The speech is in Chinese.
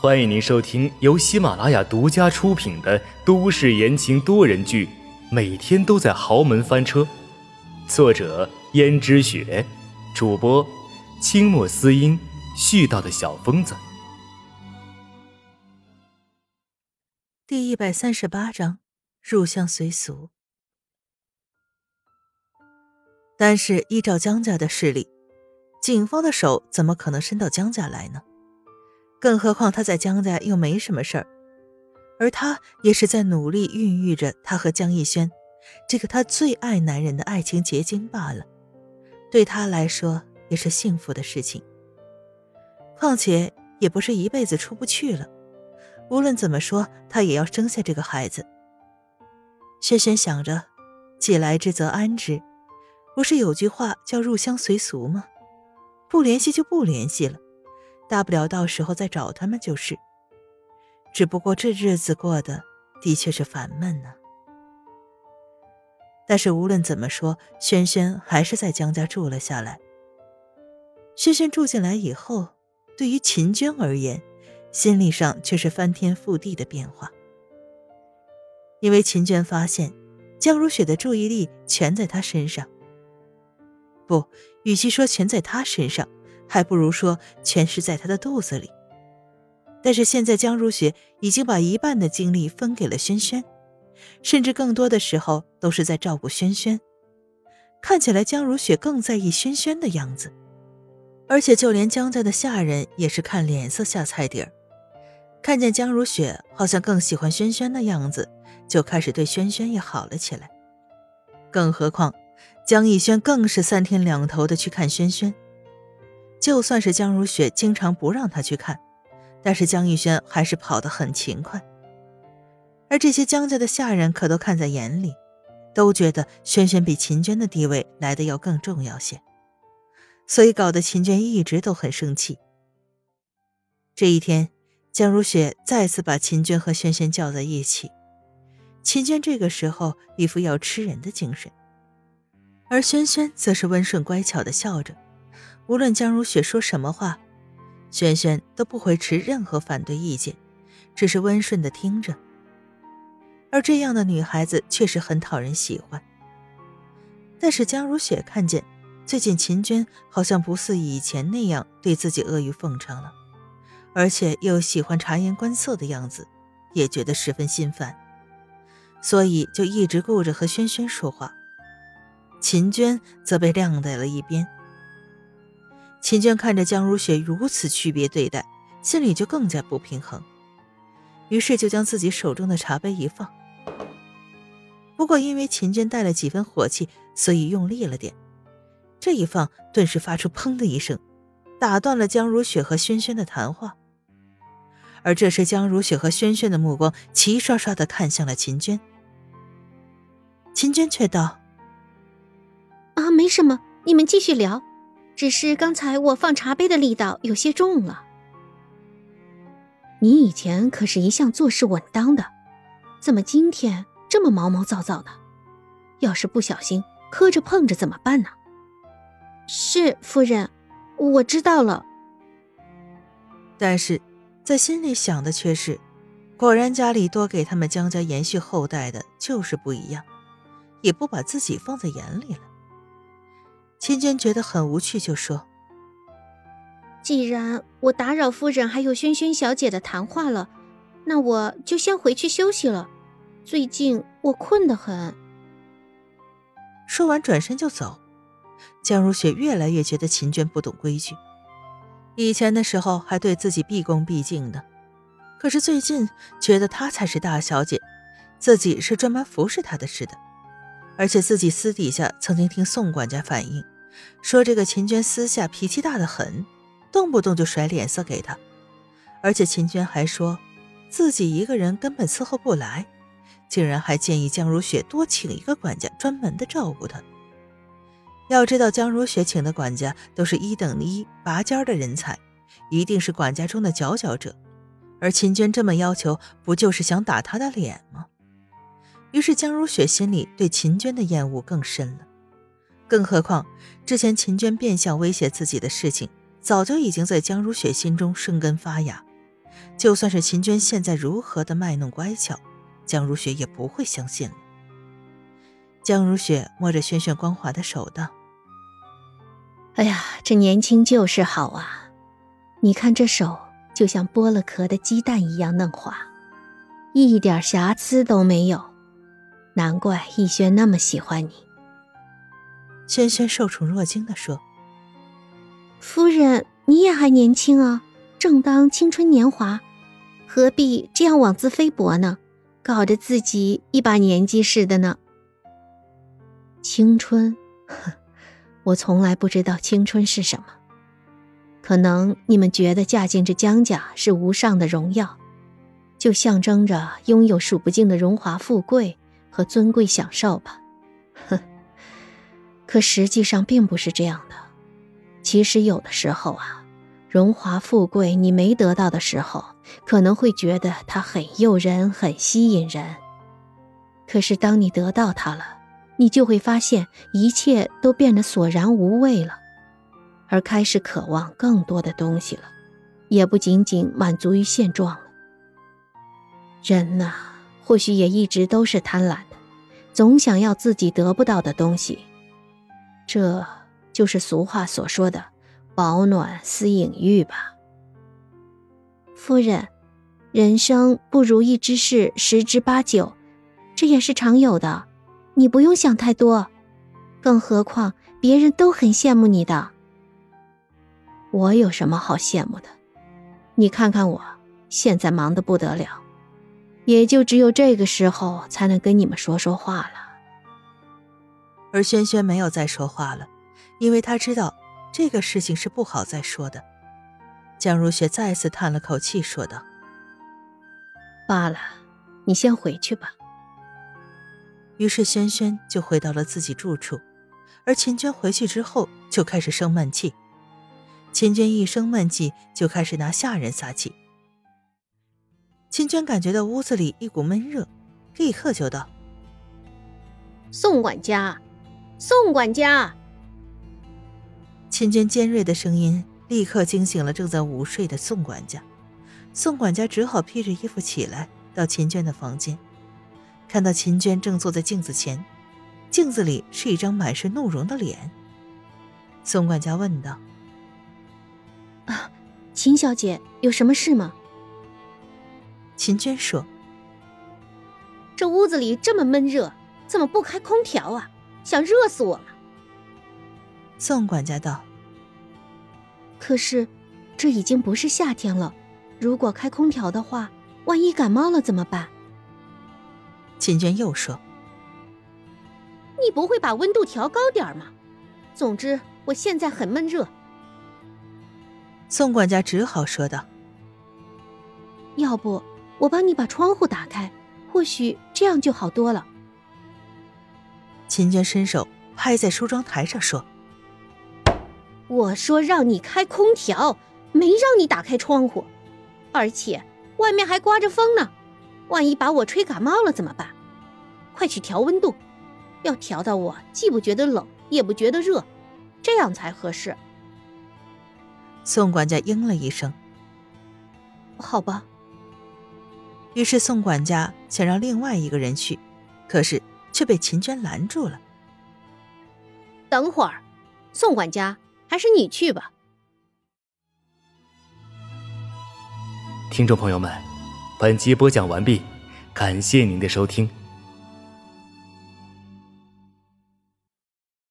欢迎您收听由喜马拉雅独家出品的都市言情多人剧《每天都在豪门翻车》，作者：胭脂雪，主播：清墨思音，絮叨的小疯子。第一百三十八章：入乡随俗。但是依照江家的势力，警方的手怎么可能伸到江家来呢？更何况他在江家又没什么事儿，而他也是在努力孕育着他和江逸轩这个他最爱男人的爱情结晶罢了。对他来说也是幸福的事情。况且也不是一辈子出不去了，无论怎么说，他也要生下这个孩子。轩轩想着，既来之则安之，不是有句话叫入乡随俗吗？不联系就不联系了。大不了到时候再找他们就是。只不过这日子过得的确是烦闷呢。但是无论怎么说，轩轩还是在江家住了下来。轩轩住进来以后，对于秦娟而言，心理上却是翻天覆地的变化。因为秦娟发现，江如雪的注意力全在她身上。不，与其说全在她身上。还不如说全是在他的肚子里。但是现在江如雪已经把一半的精力分给了轩轩，甚至更多的时候都是在照顾轩轩。看起来江如雪更在意轩轩的样子，而且就连江家的下人也是看脸色下菜碟儿，看见江如雪好像更喜欢轩轩的样子，就开始对轩轩也好了起来。更何况江逸轩更是三天两头的去看轩轩。就算是江如雪经常不让他去看，但是江逸轩还是跑得很勤快。而这些江家的下人可都看在眼里，都觉得轩轩比秦娟的地位来的要更重要些，所以搞得秦娟一直都很生气。这一天，江如雪再次把秦娟和轩轩叫在一起，秦娟这个时候一副要吃人的精神，而轩轩则是温顺乖巧的笑着。无论江如雪说什么话，轩轩都不会持任何反对意见，只是温顺的听着。而这样的女孩子确实很讨人喜欢。但是江如雪看见最近秦娟好像不似以前那样对自己阿谀奉承了，而且又喜欢察言观色的样子，也觉得十分心烦，所以就一直顾着和轩轩说话。秦娟则被晾在了一边。秦娟看着江如雪如此区别对待，心里就更加不平衡，于是就将自己手中的茶杯一放。不过因为秦娟带了几分火气，所以用力了点，这一放顿时发出“砰”的一声，打断了江如雪和轩轩的谈话。而这时，江如雪和轩轩的目光齐刷刷的看向了秦娟，秦娟却道：“啊，没什么，你们继续聊。”只是刚才我放茶杯的力道有些重了。你以前可是一向做事稳当的，怎么今天这么毛毛躁躁的？要是不小心磕着碰着怎么办呢？是夫人，我知道了。但是，在心里想的却是，果然家里多给他们江家延续后代的就是不一样，也不把自己放在眼里了。秦娟觉得很无趣，就说：“既然我打扰夫人还有萱萱小姐的谈话了，那我就先回去休息了。最近我困得很。”说完转身就走。江如雪越来越觉得秦娟不懂规矩，以前的时候还对自己毕恭毕敬的，可是最近觉得她才是大小姐，自己是专门服侍她的似的。而且自己私底下曾经听宋管家反映。说这个秦娟私下脾气大的很，动不动就甩脸色给他，而且秦娟还说自己一个人根本伺候不来，竟然还建议江如雪多请一个管家专门的照顾她。要知道江如雪请的管家都是一等一拔尖的人才，一定是管家中的佼佼者，而秦娟这么要求，不就是想打他的脸吗？于是江如雪心里对秦娟的厌恶更深了。更何况，之前秦娟变相威胁自己的事情，早就已经在江如雪心中生根发芽。就算是秦娟现在如何的卖弄乖巧，江如雪也不会相信了。江如雪摸着轩轩光滑的手道：“哎呀，这年轻就是好啊！你看这手，就像剥了壳的鸡蛋一样嫩滑，一点瑕疵都没有。难怪逸轩那么喜欢你。”轩轩受宠若惊地说：“夫人，你也还年轻啊，正当青春年华，何必这样妄自菲薄呢？搞得自己一把年纪似的呢。”青春，我从来不知道青春是什么。可能你们觉得嫁进这江家是无上的荣耀，就象征着拥有数不尽的荣华富贵和尊贵享受吧。哼。可实际上并不是这样的。其实有的时候啊，荣华富贵你没得到的时候，可能会觉得它很诱人、很吸引人。可是当你得到它了，你就会发现一切都变得索然无味了，而开始渴望更多的东西了，也不仅仅满足于现状了。人呐，或许也一直都是贪婪的，总想要自己得不到的东西。这就是俗话所说的“保暖思淫欲”吧，夫人。人生不如意之事十之八九，这也是常有的，你不用想太多。更何况别人都很羡慕你的，我有什么好羡慕的？你看看我，现在忙得不得了，也就只有这个时候才能跟你们说说话了。而轩轩没有再说话了，因为他知道这个事情是不好再说的。江如雪再次叹了口气，说道：“罢了，你先回去吧。”于是轩轩就回到了自己住处，而秦娟回去之后就开始生闷气。秦娟一生闷气，就开始拿下人撒气。秦娟感觉到屋子里一股闷热，立刻就道：“宋管家。”宋管家，秦娟尖锐的声音立刻惊醒了正在午睡的宋管家。宋管家只好披着衣服起来，到秦娟的房间，看到秦娟正坐在镜子前，镜子里是一张满是怒容的脸。宋管家问道：“啊，秦小姐有什么事吗？”秦娟说：“这屋子里这么闷热，怎么不开空调啊？”想热死我了。宋管家道：“可是，这已经不是夏天了，如果开空调的话，万一感冒了怎么办？”秦娟又说：“你不会把温度调高点吗？总之，我现在很闷热。”宋管家只好说道：“要不我帮你把窗户打开，或许这样就好多了。”秦娟伸手拍在梳妆台上说：“我说让你开空调，没让你打开窗户，而且外面还刮着风呢，万一把我吹感冒了怎么办？快去调温度，要调到我既不觉得冷也不觉得热，这样才合适。”宋管家应了一声：“好吧。”于是宋管家想让另外一个人去，可是。却被秦娟拦住了。等会儿，宋管家，还是你去吧。听众朋友们，本集播讲完毕，感谢您的收听。